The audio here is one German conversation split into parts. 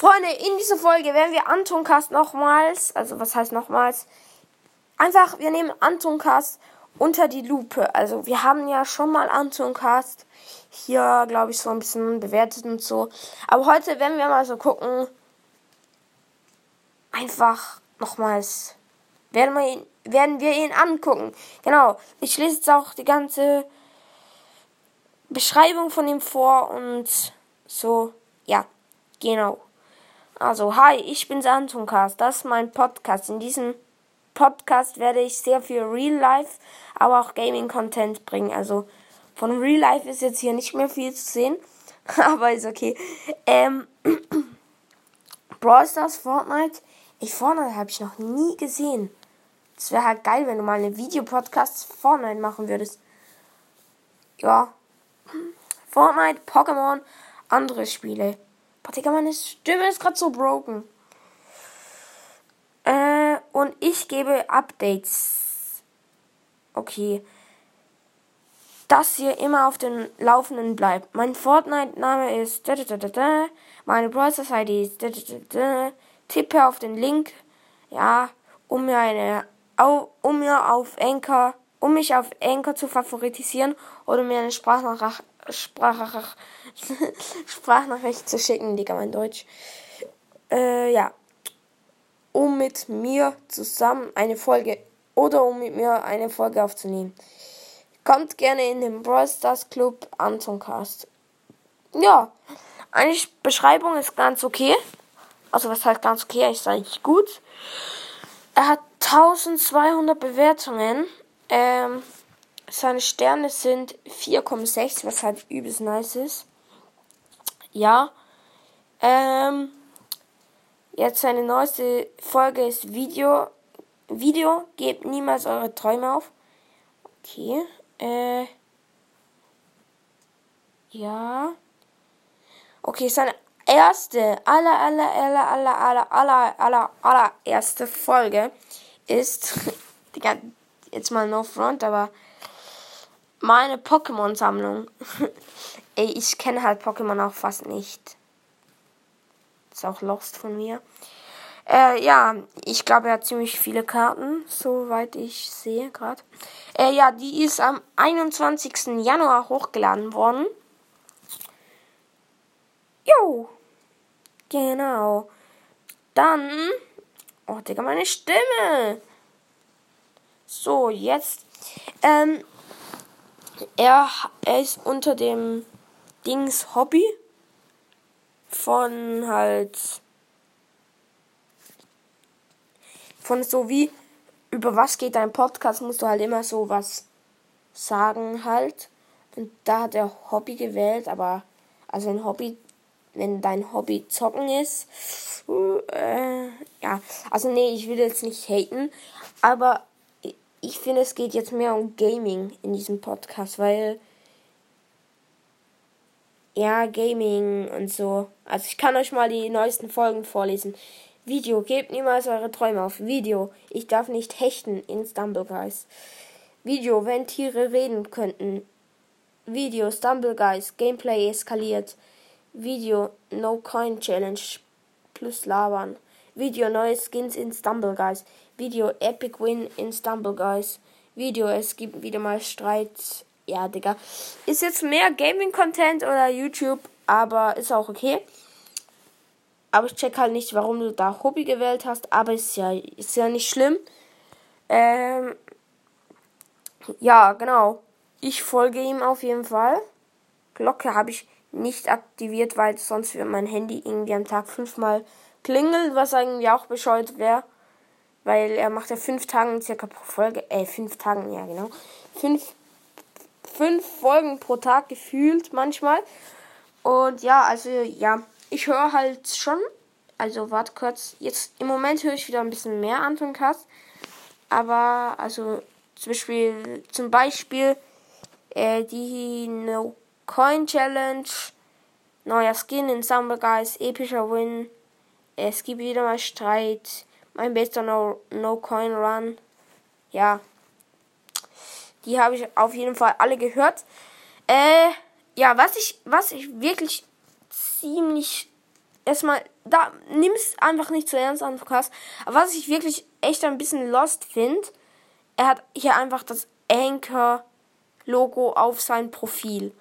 Freunde, in dieser Folge werden wir Antoncast nochmals, also was heißt nochmals? Einfach, wir nehmen Antoncast unter die Lupe. Also wir haben ja schon mal Antoncast hier, glaube ich, so ein bisschen bewertet und so. Aber heute werden wir mal so gucken. Einfach nochmals. Werden wir ihn, werden wir ihn angucken. Genau. Ich lese jetzt auch die ganze Beschreibung von ihm vor und so. Ja, genau. Also, hi, ich bin Santuncast. Das ist mein Podcast. In diesem Podcast werde ich sehr viel Real Life, aber auch Gaming-Content bringen. Also, von Real Life ist jetzt hier nicht mehr viel zu sehen, aber ist okay. Ähm, Brawl Stars, Fortnite. Ich Fortnite habe ich noch nie gesehen. Es wäre halt geil, wenn du mal eine Videopodcast Fortnite machen würdest. Ja. Fortnite, Pokémon, andere Spiele. Boah, Digga, meine Stimme ist gerade so broken. Äh, und ich gebe Updates. Okay. Dass ihr immer auf den Laufenden bleibt. Mein Fortnite-Name ist. Meine Browser-ID ist. Tippe auf den Link. Ja, um mir eine. Um mir auf Anchor. Um mich auf Anchor zu favoritisieren oder mir eine Sprachnachricht Sprach, Sprachnachricht zu schicken, Digga, mein Deutsch. Äh, ja. Um mit mir zusammen eine Folge oder um mit mir eine Folge aufzunehmen. Kommt gerne in den Brawl Stars Club Antoncast. Ja, eine Beschreibung ist ganz okay. Also was heißt ganz okay, ist eigentlich gut. Er hat 1200 Bewertungen. Ähm, seine Sterne sind 4,6, was halt übelst nice ist. Ja. Ähm, jetzt seine neueste Folge ist Video. Video, gebt niemals eure Träume auf. Okay. Äh. Ja. Okay, seine erste, aller, aller, aller, aller, aller, aller, aller, aller erste Folge ist, jetzt mal no front, aber meine Pokémon-Sammlung. Ey, ich kenne halt Pokémon auch fast nicht. Ist auch lost von mir. Äh, ja, ich glaube, er hat ziemlich viele Karten, soweit ich sehe gerade. Äh, ja, die ist am 21. Januar hochgeladen worden. Jo. Genau. Dann. Oh, Digga, meine Stimme. So, jetzt. Ähm, er, er ist unter dem Dings Hobby von halt von so wie über was geht dein Podcast, musst du halt immer so was sagen halt. Und da hat er Hobby gewählt, aber also ein Hobby, wenn dein Hobby zocken ist, äh, ja, also nee, ich will jetzt nicht haten, aber ich finde, es geht jetzt mehr um Gaming in diesem Podcast, weil ja, Gaming und so. Also ich kann euch mal die neuesten Folgen vorlesen. Video, gebt niemals eure Träume auf. Video, ich darf nicht hechten in Stumbleguys. Video, wenn Tiere reden könnten. Video, Stumbleguys, Gameplay eskaliert. Video, No Coin Challenge plus labern. Video, neue Skins in Stumbleguys. Video Epic Win in Stumble Guys. Video, es gibt wieder mal Streit. Ja, Digga. Ist jetzt mehr Gaming-Content oder YouTube, aber ist auch okay. Aber ich check halt nicht, warum du da Hobby gewählt hast, aber ist ja, ist ja nicht schlimm. Ähm, ja, genau. Ich folge ihm auf jeden Fall. Glocke habe ich nicht aktiviert, weil sonst wird mein Handy irgendwie am Tag fünfmal klingeln, was irgendwie auch bescheuert wäre. Weil er macht ja fünf Tagen circa pro Folge. Äh, fünf Tagen, ja genau. Fünf, fünf Folgen pro Tag gefühlt manchmal. Und ja, also ja, ich höre halt schon. Also warte kurz. Jetzt im Moment höre ich wieder ein bisschen mehr Anton Cast. Aber also zum Beispiel, zum Beispiel äh, die No Coin Challenge, neuer Skin in Summer Guys, epischer Win. Es gibt wieder mal Streit mein bester No, no Coin Run. Ja. Die habe ich auf jeden Fall alle gehört. Äh, ja, was ich, was ich wirklich ziemlich erstmal, da nimm's einfach nicht zu ernst an, Lukas. Aber was ich wirklich echt ein bisschen lost finde, er hat hier einfach das Anchor-Logo auf sein Profil.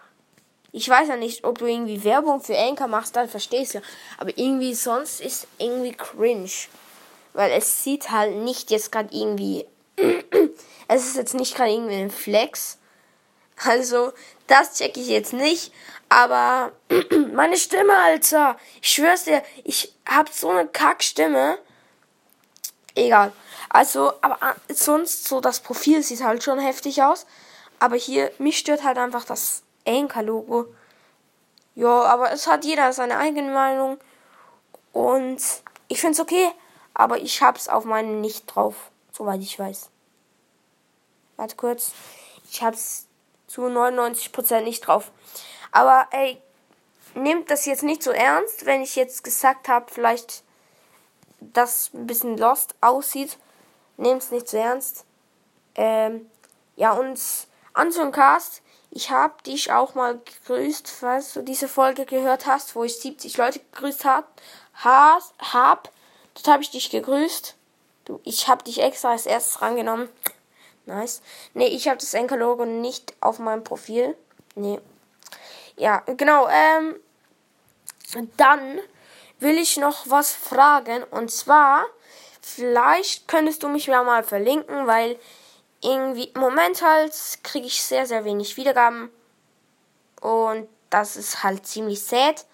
Ich weiß ja nicht, ob du irgendwie Werbung für Anchor machst, dann verstehst du. Aber irgendwie sonst ist irgendwie cringe. Weil es sieht halt nicht jetzt gerade irgendwie. es ist jetzt nicht gerade irgendwie ein Flex. Also, das checke ich jetzt nicht. Aber meine Stimme, Alter. Ich schwör's dir, ich hab so eine Kackstimme. Egal. Also, aber sonst so das Profil sieht halt schon heftig aus. Aber hier, mich stört halt einfach das Anchor-Logo. Ja, aber es hat jeder seine eigene Meinung. Und ich find's okay. Aber ich hab's auf meinen nicht drauf. Soweit ich weiß. Warte kurz. Ich hab's zu 99% nicht drauf. Aber ey, nehmt das jetzt nicht so ernst, wenn ich jetzt gesagt habe, vielleicht das ein bisschen lost aussieht. Nehmt es nicht so ernst. Ähm, ja, und Anton Cast, ich habe dich auch mal gegrüßt, falls du diese Folge gehört hast, wo ich 70 Leute gegrüßt habe. Hab, dort habe ich dich gegrüßt. Du, ich habe dich extra als erstes rangenommen. Nice. Nee, ich habe das Enker-Logo nicht auf meinem Profil. Nee. Ja, genau. Ähm, dann will ich noch was fragen. Und zwar, vielleicht könntest du mich ja mal verlinken, weil irgendwie im Moment halt kriege ich sehr, sehr wenig Wiedergaben. Und das ist halt ziemlich sad.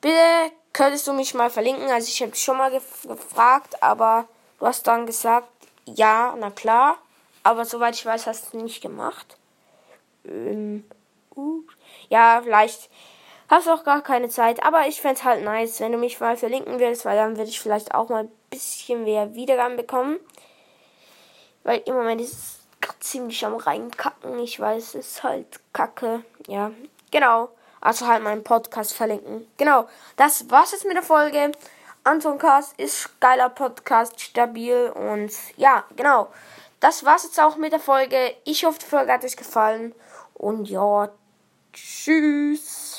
Bitte könntest du mich mal verlinken. Also ich habe schon mal gef gefragt, aber du hast dann gesagt, ja, na klar. Aber soweit ich weiß, hast du nicht gemacht. Ähm, uh, ja, vielleicht hast du auch gar keine Zeit. Aber ich fände halt nice, wenn du mich mal verlinken würdest, weil dann würde ich vielleicht auch mal ein bisschen mehr Wiedergaben bekommen. Weil im Moment ist es ziemlich am reinkacken. Ich weiß, es ist halt kacke. Ja, genau. Also halt meinen Podcast verlinken. Genau. Das war's jetzt mit der Folge. Anton Cast ist geiler Podcast, stabil und ja, genau das war's jetzt auch mit der Folge. Ich hoffe, die Folge hat euch gefallen. Und ja, tschüss.